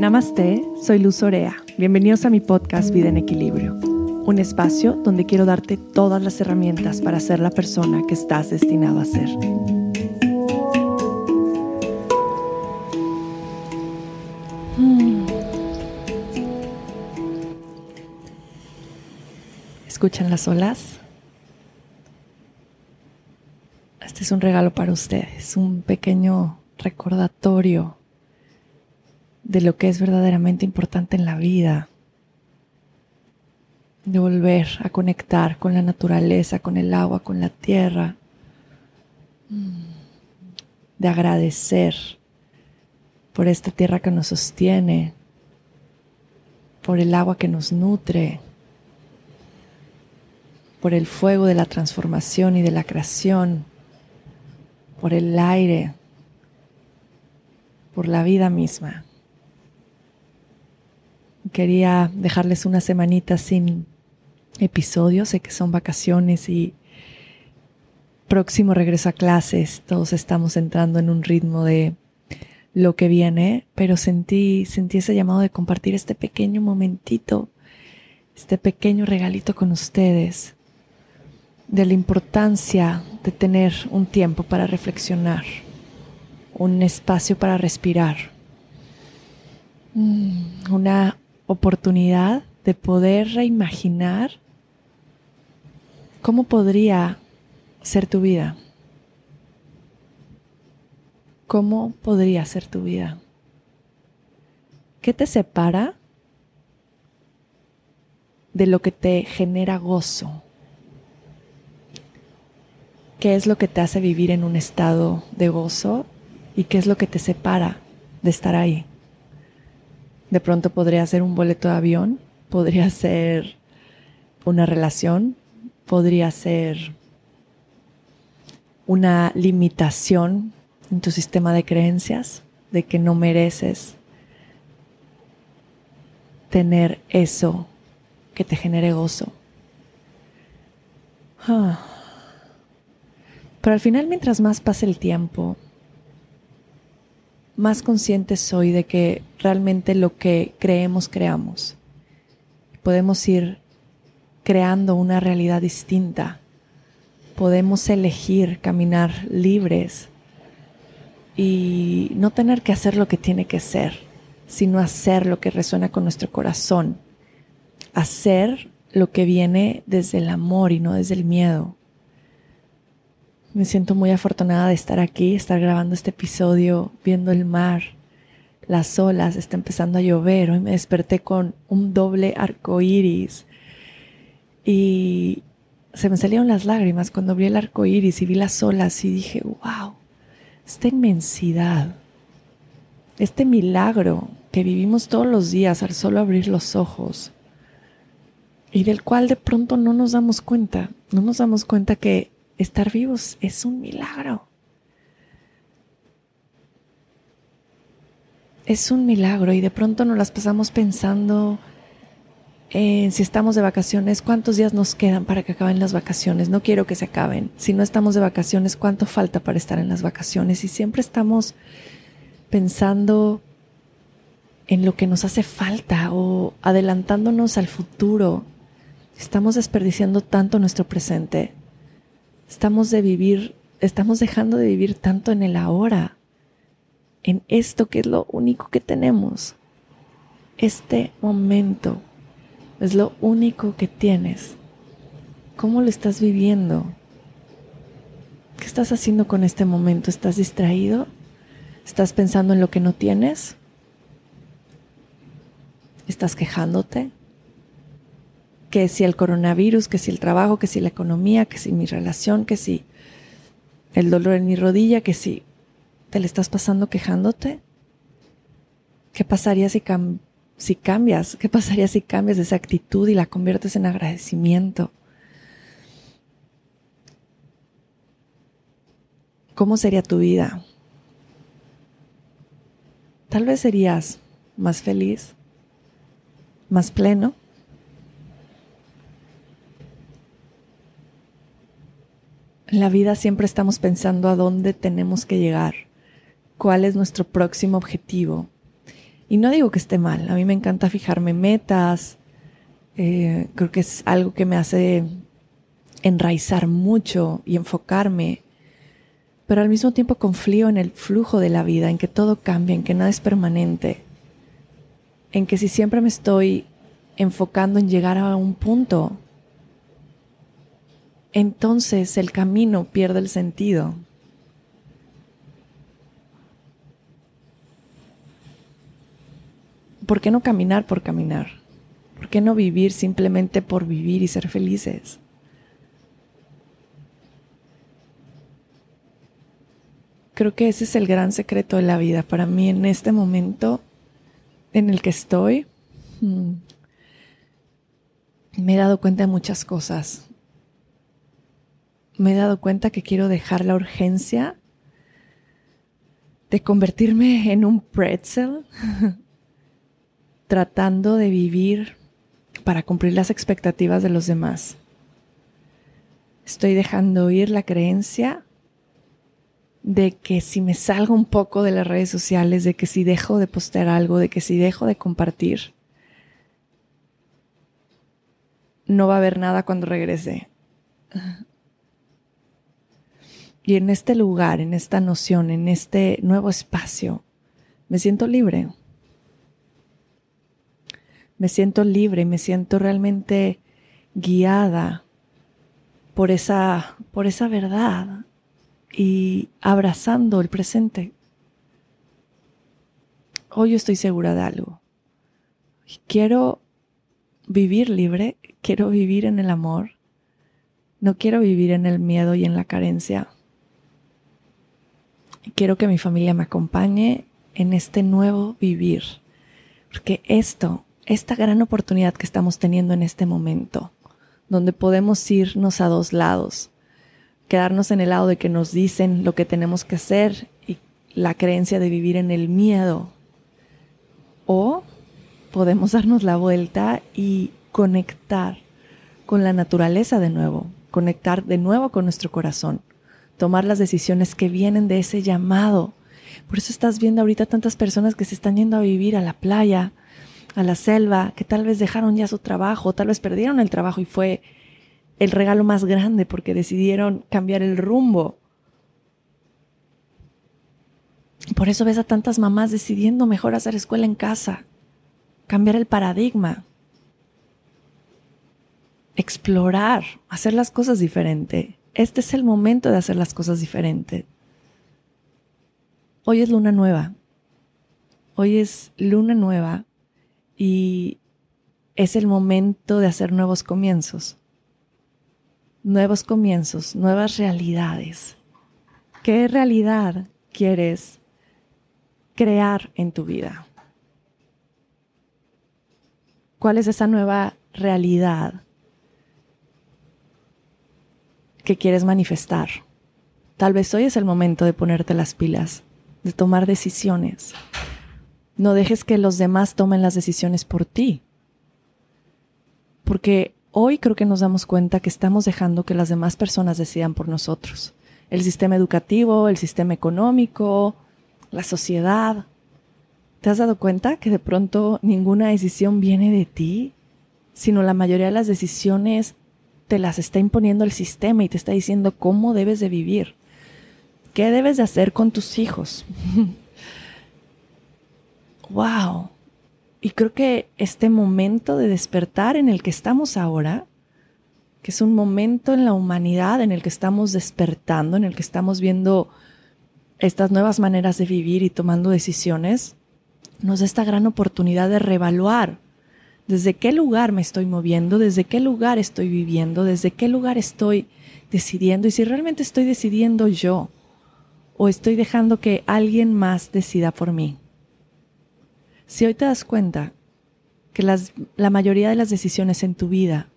Namaste, soy Luz Orea. Bienvenidos a mi podcast Vida en Equilibrio, un espacio donde quiero darte todas las herramientas para ser la persona que estás destinado a ser. Hmm. ¿Escuchan las olas? Este es un regalo para ustedes, un pequeño recordatorio de lo que es verdaderamente importante en la vida, de volver a conectar con la naturaleza, con el agua, con la tierra, de agradecer por esta tierra que nos sostiene, por el agua que nos nutre, por el fuego de la transformación y de la creación, por el aire, por la vida misma. Quería dejarles una semanita sin episodios, sé que son vacaciones y próximo regreso a clases, todos estamos entrando en un ritmo de lo que viene, pero sentí, sentí ese llamado de compartir este pequeño momentito, este pequeño regalito con ustedes, de la importancia de tener un tiempo para reflexionar, un espacio para respirar, mm, una oportunidad de poder reimaginar cómo podría ser tu vida. ¿Cómo podría ser tu vida? ¿Qué te separa de lo que te genera gozo? ¿Qué es lo que te hace vivir en un estado de gozo? ¿Y qué es lo que te separa de estar ahí? De pronto podría ser un boleto de avión, podría ser una relación, podría ser una limitación en tu sistema de creencias de que no mereces tener eso que te genere gozo. Ah. Pero al final, mientras más pase el tiempo, más consciente soy de que realmente lo que creemos, creamos. Podemos ir creando una realidad distinta. Podemos elegir caminar libres y no tener que hacer lo que tiene que ser, sino hacer lo que resuena con nuestro corazón. Hacer lo que viene desde el amor y no desde el miedo. Me siento muy afortunada de estar aquí, estar grabando este episodio, viendo el mar, las olas, está empezando a llover. Hoy me desperté con un doble arco iris y se me salieron las lágrimas cuando vi el arco iris y vi las olas y dije, wow, esta inmensidad, este milagro que vivimos todos los días al solo abrir los ojos y del cual de pronto no nos damos cuenta, no nos damos cuenta que estar vivos es un milagro. Es un milagro y de pronto nos las pasamos pensando en si estamos de vacaciones, cuántos días nos quedan para que acaben las vacaciones. No quiero que se acaben. Si no estamos de vacaciones, cuánto falta para estar en las vacaciones. Y siempre estamos pensando en lo que nos hace falta o adelantándonos al futuro. Estamos desperdiciando tanto nuestro presente Estamos de vivir, estamos dejando de vivir tanto en el ahora, en esto que es lo único que tenemos. Este momento es lo único que tienes. ¿Cómo lo estás viviendo? ¿Qué estás haciendo con este momento? ¿Estás distraído? ¿Estás pensando en lo que no tienes? ¿Estás quejándote? Que si el coronavirus, que si el trabajo, que si la economía, que si mi relación, que si el dolor en mi rodilla, que si te le estás pasando quejándote. ¿Qué pasaría si, si cambias? ¿Qué pasaría si cambias esa actitud y la conviertes en agradecimiento? ¿Cómo sería tu vida? Tal vez serías más feliz, más pleno, En la vida siempre estamos pensando a dónde tenemos que llegar, cuál es nuestro próximo objetivo. Y no digo que esté mal, a mí me encanta fijarme metas, eh, creo que es algo que me hace enraizar mucho y enfocarme, pero al mismo tiempo confío en el flujo de la vida, en que todo cambia, en que nada es permanente, en que si siempre me estoy enfocando en llegar a un punto, entonces el camino pierde el sentido. ¿Por qué no caminar por caminar? ¿Por qué no vivir simplemente por vivir y ser felices? Creo que ese es el gran secreto de la vida para mí en este momento en el que estoy. Hmm, me he dado cuenta de muchas cosas me he dado cuenta que quiero dejar la urgencia de convertirme en un pretzel, tratando de vivir para cumplir las expectativas de los demás. Estoy dejando ir la creencia de que si me salgo un poco de las redes sociales, de que si dejo de postear algo, de que si dejo de compartir, no va a haber nada cuando regrese. Y en este lugar, en esta noción, en este nuevo espacio, me siento libre. Me siento libre, me siento realmente guiada por esa, por esa verdad y abrazando el presente. Hoy estoy segura de algo. Quiero vivir libre, quiero vivir en el amor, no quiero vivir en el miedo y en la carencia quiero que mi familia me acompañe en este nuevo vivir. Porque esto, esta gran oportunidad que estamos teniendo en este momento, donde podemos irnos a dos lados, quedarnos en el lado de que nos dicen lo que tenemos que hacer y la creencia de vivir en el miedo, o podemos darnos la vuelta y conectar con la naturaleza de nuevo, conectar de nuevo con nuestro corazón tomar las decisiones que vienen de ese llamado. Por eso estás viendo ahorita tantas personas que se están yendo a vivir a la playa, a la selva, que tal vez dejaron ya su trabajo, tal vez perdieron el trabajo y fue el regalo más grande porque decidieron cambiar el rumbo. Por eso ves a tantas mamás decidiendo mejor hacer escuela en casa, cambiar el paradigma, explorar, hacer las cosas diferente este es el momento de hacer las cosas diferentes. Hoy es luna nueva. Hoy es luna nueva y es el momento de hacer nuevos comienzos. Nuevos comienzos, nuevas realidades. ¿Qué realidad quieres crear en tu vida? ¿Cuál es esa nueva realidad que quieres manifestar. Tal vez hoy es el momento de ponerte las pilas, de tomar decisiones. No dejes que los demás tomen las decisiones por ti. Porque hoy creo que nos damos cuenta que estamos dejando que las demás personas decidan por nosotros. El sistema educativo, el sistema económico, la sociedad. ¿Te has dado cuenta que de pronto ninguna decisión viene de ti, sino la mayoría de las decisiones te las está imponiendo el sistema y te está diciendo cómo debes de vivir, qué debes de hacer con tus hijos. wow. Y creo que este momento de despertar en el que estamos ahora, que es un momento en la humanidad en el que estamos despertando, en el que estamos viendo estas nuevas maneras de vivir y tomando decisiones, nos da esta gran oportunidad de reevaluar desde qué lugar me estoy moviendo, desde qué lugar estoy viviendo, desde qué lugar estoy decidiendo y si realmente estoy decidiendo yo o estoy dejando que alguien más decida por mí. Si hoy te das cuenta que la mayoría de las decisiones en tu vida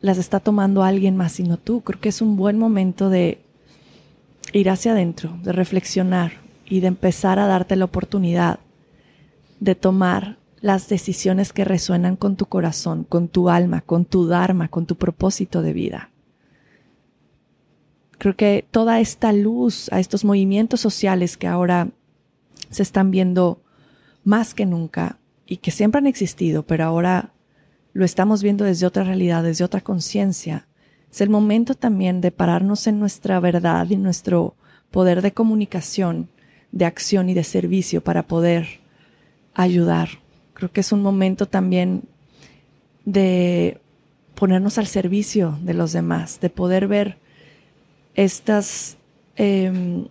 las está tomando alguien más y no tú, creo que es un buen momento de ir hacia adentro, de reflexionar y de empezar a darte la oportunidad de tomar las decisiones que resuenan con tu corazón, con tu alma, con tu dharma, con tu propósito de vida. Creo que toda esta luz a estos movimientos sociales que ahora se están viendo más que nunca y que siempre han existido, pero ahora lo estamos viendo desde otra realidad, desde otra conciencia. Es el momento también de pararnos en nuestra verdad y nuestro poder de comunicación, de acción y de servicio para poder ayudar. Creo que es un momento también de ponernos al servicio de los demás, de poder ver estas em,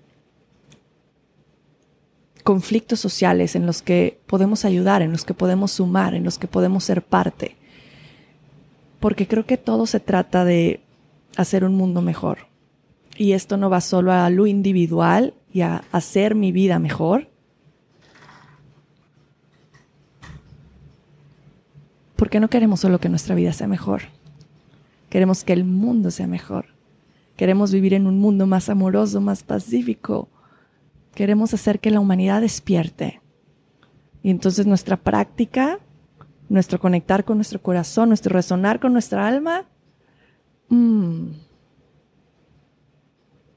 conflictos sociales en los que podemos ayudar, en los que podemos sumar, en los que podemos ser parte. Porque creo que todo se trata de hacer un mundo mejor. Y esto no va solo a lo individual y a hacer mi vida mejor. Porque no queremos solo que nuestra vida sea mejor. Queremos que el mundo sea mejor. Queremos vivir en un mundo más amoroso, más pacífico, Queremos hacer que la humanidad despierte. Y entonces nuestra práctica, nuestro conectar con nuestro corazón, nuestro resonar con nuestra alma, mm,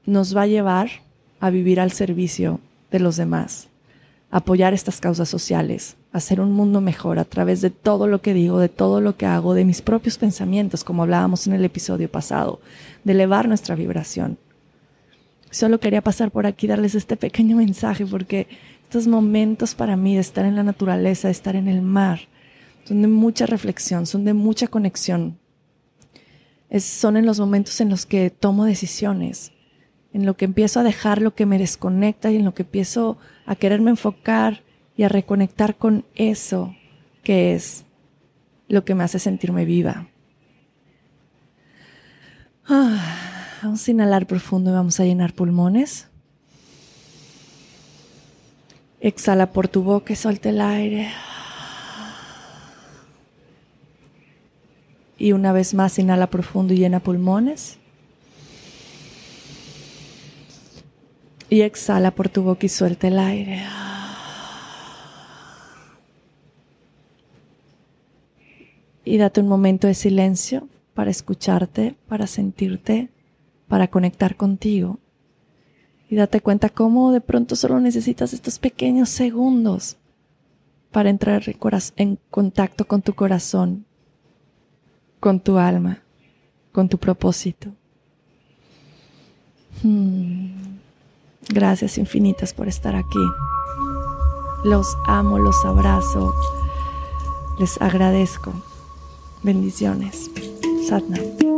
nos va a llevar a vivir al servicio de los demás, apoyar estas causas sociales, hacer un mundo mejor a través de todo lo que digo, de todo lo que hago, de mis propios pensamientos, como hablábamos en el episodio pasado, de elevar nuestra vibración. Solo quería pasar por aquí darles este pequeño mensaje porque estos momentos para mí de estar en la naturaleza, de estar en el mar, son de mucha reflexión, son de mucha conexión. son en los momentos en los que tomo decisiones, en lo que empiezo a dejar lo que me desconecta y en lo que empiezo a quererme enfocar y a reconectar con eso que es lo que me hace sentirme viva. Ah. Vamos a inhalar profundo y vamos a llenar pulmones. Exhala por tu boca y el aire. Y una vez más inhala profundo y llena pulmones. Y exhala por tu boca y suelta el aire. Y date un momento de silencio para escucharte, para sentirte para conectar contigo. Y date cuenta cómo de pronto solo necesitas estos pequeños segundos para entrar en contacto con tu corazón, con tu alma, con tu propósito. Hmm. Gracias infinitas por estar aquí. Los amo, los abrazo, les agradezco. Bendiciones. Satnam.